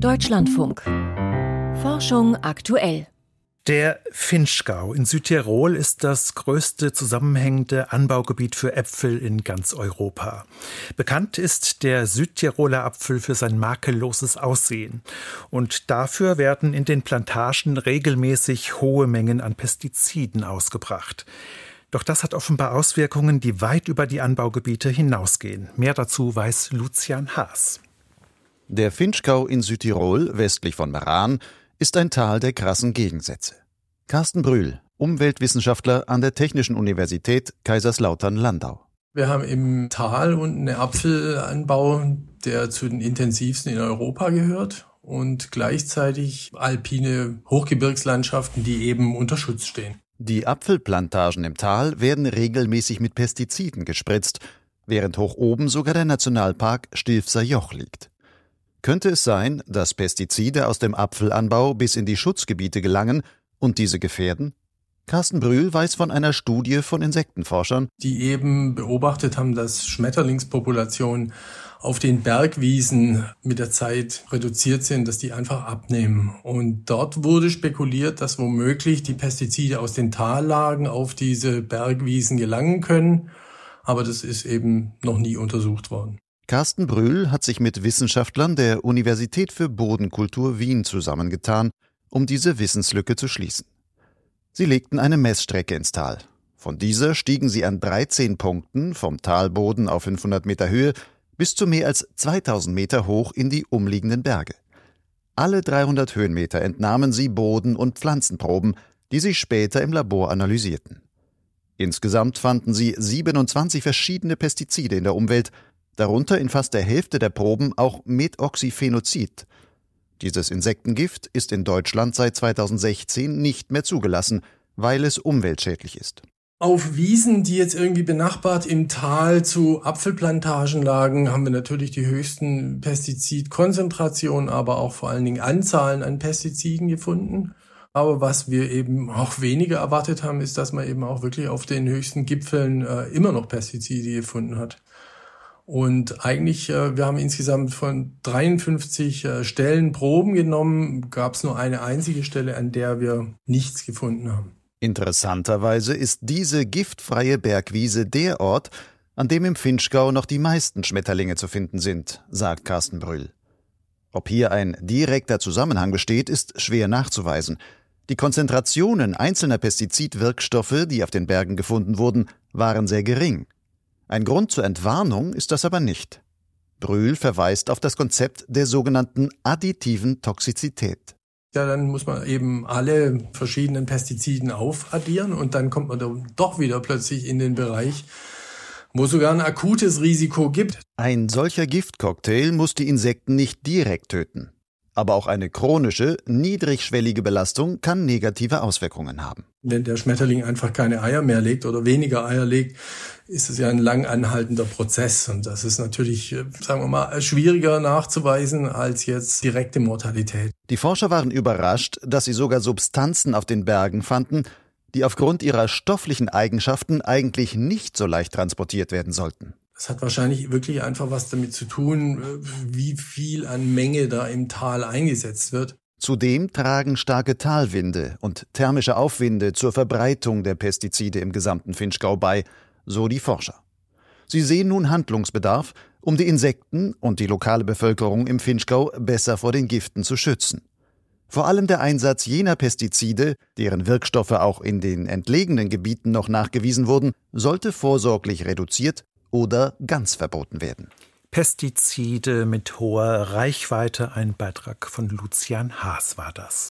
Deutschlandfunk. Forschung aktuell. Der Finchgau in Südtirol ist das größte zusammenhängende Anbaugebiet für Äpfel in ganz Europa. Bekannt ist der Südtiroler Apfel für sein makelloses Aussehen. Und dafür werden in den Plantagen regelmäßig hohe Mengen an Pestiziden ausgebracht. Doch das hat offenbar Auswirkungen, die weit über die Anbaugebiete hinausgehen. Mehr dazu weiß Lucian Haas. Der Finchgau in Südtirol, westlich von Meran, ist ein Tal der krassen Gegensätze. Carsten Brühl, Umweltwissenschaftler an der Technischen Universität Kaiserslautern-Landau. Wir haben im Tal unten einen Apfelanbau, der zu den intensivsten in Europa gehört und gleichzeitig alpine Hochgebirgslandschaften, die eben unter Schutz stehen. Die Apfelplantagen im Tal werden regelmäßig mit Pestiziden gespritzt, während hoch oben sogar der Nationalpark Stilfser Joch liegt. Könnte es sein, dass Pestizide aus dem Apfelanbau bis in die Schutzgebiete gelangen und diese gefährden? Carsten Brühl weiß von einer Studie von Insektenforschern, die eben beobachtet haben, dass Schmetterlingspopulationen auf den Bergwiesen mit der Zeit reduziert sind, dass die einfach abnehmen. Und dort wurde spekuliert, dass womöglich die Pestizide aus den Tallagen auf diese Bergwiesen gelangen können. Aber das ist eben noch nie untersucht worden. Carsten Brühl hat sich mit Wissenschaftlern der Universität für Bodenkultur Wien zusammengetan, um diese Wissenslücke zu schließen. Sie legten eine Messstrecke ins Tal. Von dieser stiegen sie an 13 Punkten vom Talboden auf 500 Meter Höhe bis zu mehr als 2000 Meter hoch in die umliegenden Berge. Alle 300 Höhenmeter entnahmen sie Boden- und Pflanzenproben, die sie später im Labor analysierten. Insgesamt fanden sie 27 verschiedene Pestizide in der Umwelt, darunter in fast der Hälfte der Proben auch Methoxyphenozid. Dieses Insektengift ist in Deutschland seit 2016 nicht mehr zugelassen, weil es umweltschädlich ist. Auf Wiesen, die jetzt irgendwie benachbart im Tal zu Apfelplantagen lagen, haben wir natürlich die höchsten Pestizidkonzentrationen, aber auch vor allen Dingen Anzahlen an Pestiziden gefunden. Aber was wir eben auch weniger erwartet haben, ist, dass man eben auch wirklich auf den höchsten Gipfeln äh, immer noch Pestizide gefunden hat. Und eigentlich, äh, wir haben insgesamt von 53 äh, Stellen Proben genommen, gab es nur eine einzige Stelle, an der wir nichts gefunden haben. Interessanterweise ist diese giftfreie Bergwiese der Ort, an dem im Finchgau noch die meisten Schmetterlinge zu finden sind, sagt Carsten Brüll. Ob hier ein direkter Zusammenhang besteht, ist schwer nachzuweisen. Die Konzentrationen einzelner Pestizidwirkstoffe, die auf den Bergen gefunden wurden, waren sehr gering. Ein Grund zur Entwarnung ist das aber nicht. Brühl verweist auf das Konzept der sogenannten additiven Toxizität. Ja, dann muss man eben alle verschiedenen Pestiziden aufaddieren und dann kommt man doch wieder plötzlich in den Bereich, wo es sogar ein akutes Risiko gibt. Ein solcher Giftcocktail muss die Insekten nicht direkt töten. Aber auch eine chronische, niedrigschwellige Belastung kann negative Auswirkungen haben. Wenn der Schmetterling einfach keine Eier mehr legt oder weniger Eier legt, ist es ja ein lang anhaltender Prozess. Und das ist natürlich, äh, sagen wir mal, schwieriger nachzuweisen als jetzt direkte Mortalität. Die Forscher waren überrascht, dass sie sogar Substanzen auf den Bergen fanden, die aufgrund ihrer stofflichen Eigenschaften eigentlich nicht so leicht transportiert werden sollten. Das hat wahrscheinlich wirklich einfach was damit zu tun, wie viel an Menge da im Tal eingesetzt wird. Zudem tragen starke Talwinde und thermische Aufwinde zur Verbreitung der Pestizide im gesamten Finchgau bei, so die Forscher. Sie sehen nun Handlungsbedarf, um die Insekten und die lokale Bevölkerung im Finchgau besser vor den Giften zu schützen. Vor allem der Einsatz jener Pestizide, deren Wirkstoffe auch in den entlegenen Gebieten noch nachgewiesen wurden, sollte vorsorglich reduziert oder ganz verboten werden. Pestizide mit hoher Reichweite, ein Beitrag von Lucian Haas war das.